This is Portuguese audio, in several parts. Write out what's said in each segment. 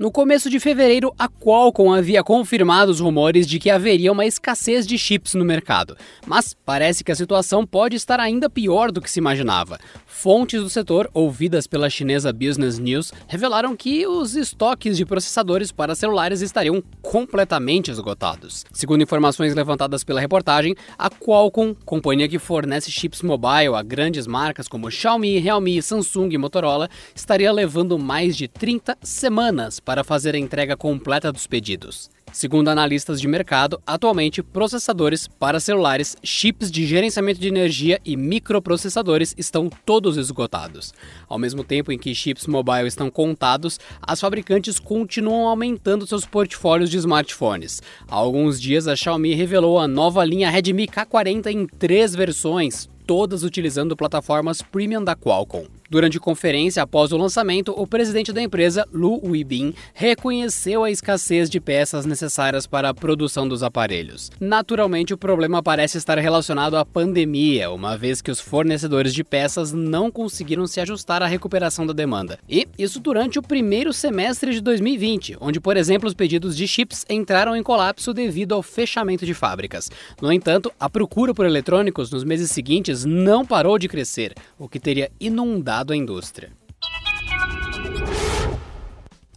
No começo de fevereiro, a Qualcomm havia confirmado os rumores de que haveria uma escassez de chips no mercado. Mas parece que a situação pode estar ainda pior do que se imaginava. Fontes do setor, ouvidas pela chinesa Business News, revelaram que os estoques de processadores para celulares estariam completamente esgotados. Segundo informações levantadas pela reportagem, a Qualcomm, companhia que fornece chips mobile a grandes marcas como Xiaomi, Realme, Samsung e Motorola, estaria levando mais de 30 semanas para fazer a entrega completa dos pedidos. Segundo analistas de mercado, atualmente processadores para celulares, chips de gerenciamento de energia e microprocessadores estão todos esgotados. Ao mesmo tempo em que chips mobile estão contados, as fabricantes continuam aumentando seus portfólios de smartphones. Há alguns dias a Xiaomi revelou a nova linha Redmi K40 em três versões, todas utilizando plataformas premium da Qualcomm. Durante conferência após o lançamento, o presidente da empresa, Lu Weibin, reconheceu a escassez de peças necessárias para a produção dos aparelhos. Naturalmente, o problema parece estar relacionado à pandemia, uma vez que os fornecedores de peças não conseguiram se ajustar à recuperação da demanda. E isso durante o primeiro semestre de 2020, onde, por exemplo, os pedidos de chips entraram em colapso devido ao fechamento de fábricas. No entanto, a procura por eletrônicos nos meses seguintes não parou de crescer, o que teria inundado a indústria.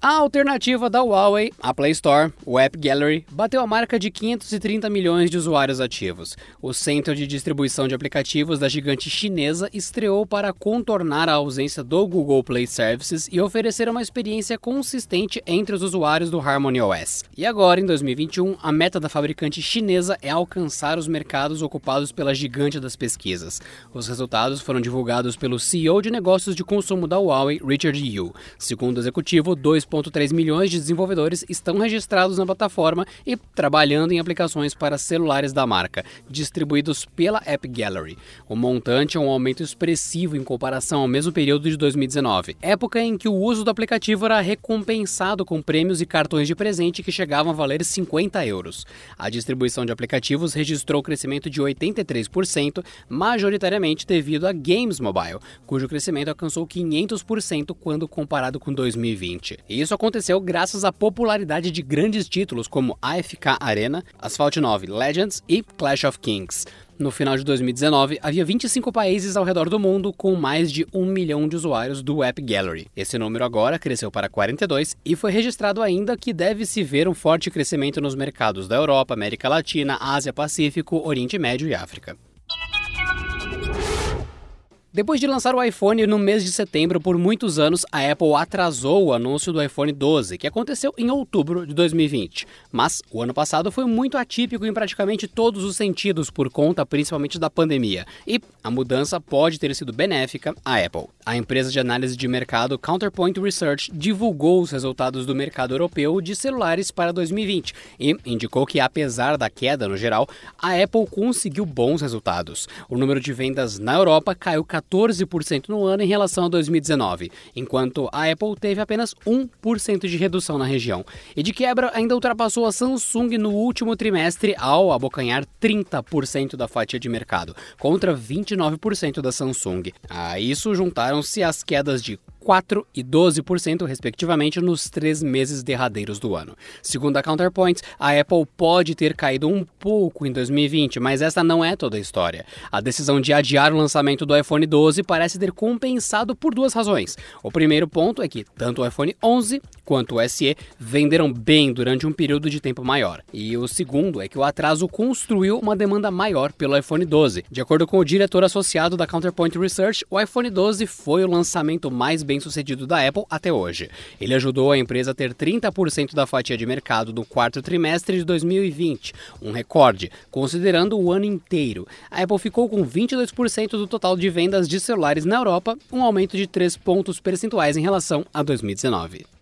A alternativa da Huawei, a Play Store, o App Gallery, bateu a marca de 530 milhões de usuários ativos. O centro de distribuição de aplicativos da gigante chinesa estreou para contornar a ausência do Google Play Services e oferecer uma experiência consistente entre os usuários do Harmony OS. E agora, em 2021, a meta da fabricante chinesa é alcançar os mercados ocupados pela gigante das pesquisas. Os resultados foram divulgados pelo CEO de negócios de consumo da Huawei, Richard Yu. Segundo o executivo, dois 2,3 milhões de desenvolvedores estão registrados na plataforma e trabalhando em aplicações para celulares da marca, distribuídos pela App Gallery. O montante é um aumento expressivo em comparação ao mesmo período de 2019, época em que o uso do aplicativo era recompensado com prêmios e cartões de presente que chegavam a valer 50 euros. A distribuição de aplicativos registrou crescimento de 83%, majoritariamente devido a Games Mobile, cujo crescimento alcançou 500% quando comparado com 2020. Isso aconteceu graças à popularidade de grandes títulos como AFK Arena, Asphalt 9 Legends e Clash of Kings. No final de 2019, havia 25 países ao redor do mundo com mais de um milhão de usuários do App Gallery. Esse número agora cresceu para 42 e foi registrado ainda que deve-se ver um forte crescimento nos mercados da Europa, América Latina, Ásia Pacífico, Oriente Médio e África. Depois de lançar o iPhone no mês de setembro, por muitos anos, a Apple atrasou o anúncio do iPhone 12, que aconteceu em outubro de 2020. Mas o ano passado foi muito atípico em praticamente todos os sentidos, por conta principalmente da pandemia. E a mudança pode ter sido benéfica à Apple. A empresa de análise de mercado Counterpoint Research divulgou os resultados do mercado europeu de celulares para 2020 e indicou que, apesar da queda no geral, a Apple conseguiu bons resultados. O número de vendas na Europa caiu 14% no ano em relação a 2019, enquanto a Apple teve apenas 1% de redução na região. E de quebra, ainda ultrapassou a Samsung no último trimestre ao abocanhar 30% da fatia de mercado, contra 29% da Samsung. A isso juntaram-se as quedas de 4% e 12%, respectivamente, nos três meses derradeiros do ano. Segundo a Counterpoint, a Apple pode ter caído um pouco em 2020, mas essa não é toda a história. A decisão de adiar o lançamento do iPhone 12 parece ter compensado por duas razões. O primeiro ponto é que tanto o iPhone 11 quanto o SE venderam bem durante um período de tempo maior. E o segundo é que o atraso construiu uma demanda maior pelo iPhone 12. De acordo com o diretor associado da Counterpoint Research, o iPhone 12 foi o lançamento mais bem bem-sucedido da Apple até hoje. Ele ajudou a empresa a ter 30% da fatia de mercado no quarto trimestre de 2020, um recorde, considerando o ano inteiro. A Apple ficou com 22% do total de vendas de celulares na Europa, um aumento de 3 pontos percentuais em relação a 2019.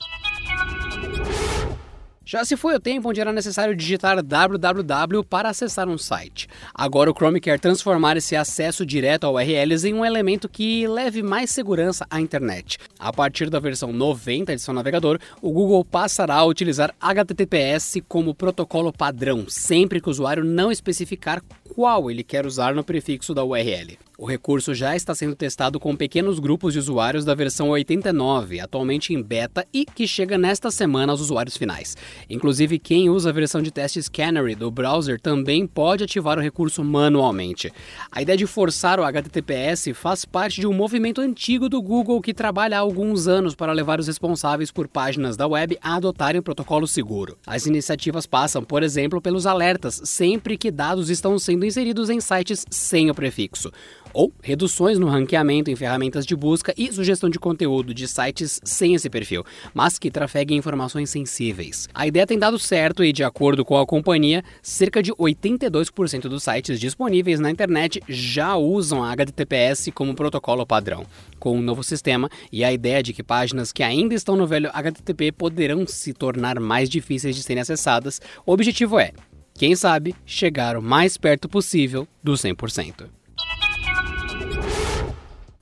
Já se foi o tempo onde era necessário digitar www para acessar um site. Agora o Chrome quer transformar esse acesso direto a URLs em um elemento que leve mais segurança à internet. A partir da versão 90 de seu navegador, o Google passará a utilizar HTTPS como protocolo padrão, sempre que o usuário não especificar qual ele quer usar no prefixo da URL. O recurso já está sendo testado com pequenos grupos de usuários da versão 89, atualmente em beta e que chega nesta semana aos usuários finais. Inclusive, quem usa a versão de testes Canary do browser também pode ativar o recurso manualmente. A ideia de forçar o HTTPS faz parte de um movimento antigo do Google que trabalha há alguns anos para levar os responsáveis por páginas da web a adotarem o protocolo seguro. As iniciativas passam, por exemplo, pelos alertas sempre que dados estão sendo inseridos em sites sem o prefixo ou reduções no ranqueamento em ferramentas de busca e sugestão de conteúdo de sites sem esse perfil, mas que trafeguem informações sensíveis. A ideia tem dado certo e, de acordo com a companhia, cerca de 82% dos sites disponíveis na internet já usam a HTTPS como protocolo padrão. Com o um novo sistema e a ideia de que páginas que ainda estão no velho HTTP poderão se tornar mais difíceis de serem acessadas, o objetivo é, quem sabe, chegar o mais perto possível do 100%.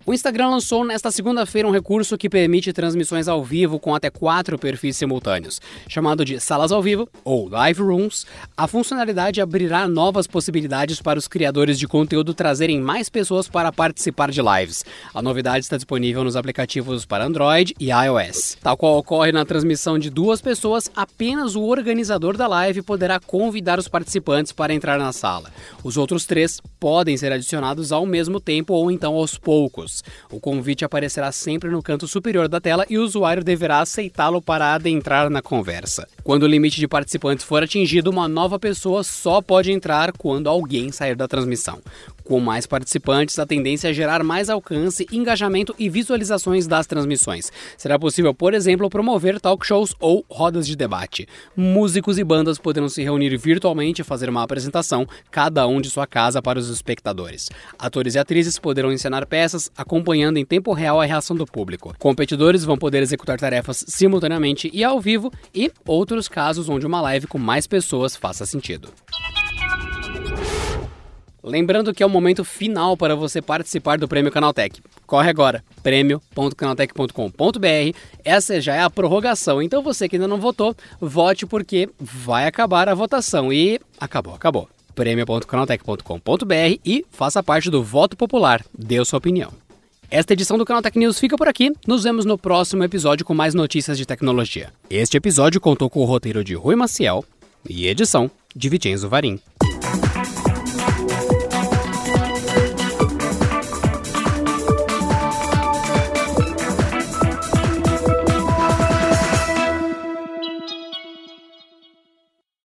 O Instagram lançou nesta segunda-feira um recurso que permite transmissões ao vivo com até quatro perfis simultâneos. Chamado de Salas ao Vivo, ou Live Rooms, a funcionalidade abrirá novas possibilidades para os criadores de conteúdo trazerem mais pessoas para participar de lives. A novidade está disponível nos aplicativos para Android e iOS. Tal qual ocorre na transmissão de duas pessoas, apenas o organizador da live poderá convidar os participantes para entrar na sala. Os outros três podem ser adicionados ao mesmo tempo ou então aos poucos. O convite aparecerá sempre no canto superior da tela e o usuário deverá aceitá-lo para adentrar na conversa. Quando o limite de participantes for atingido, uma nova pessoa só pode entrar quando alguém sair da transmissão. Com mais participantes, a tendência é gerar mais alcance, engajamento e visualizações das transmissões. Será possível, por exemplo, promover talk shows ou rodas de debate. Músicos e bandas poderão se reunir virtualmente e fazer uma apresentação, cada um de sua casa, para os espectadores. Atores e atrizes poderão encenar peças, acompanhando em tempo real a reação do público. Competidores vão poder executar tarefas simultaneamente e ao vivo, e outros casos onde uma live com mais pessoas faça sentido. Lembrando que é o momento final para você participar do Prêmio Canaltech. Corre agora, prêmio.canaltech.com.br. Essa já é a prorrogação, então você que ainda não votou, vote porque vai acabar a votação. E acabou, acabou. prêmio.canaltech.com.br e faça parte do voto popular. Dê sua opinião. Esta edição do Canal Tech News fica por aqui. Nos vemos no próximo episódio com mais notícias de tecnologia. Este episódio contou com o roteiro de Rui Maciel e edição de Vicenzo Varim.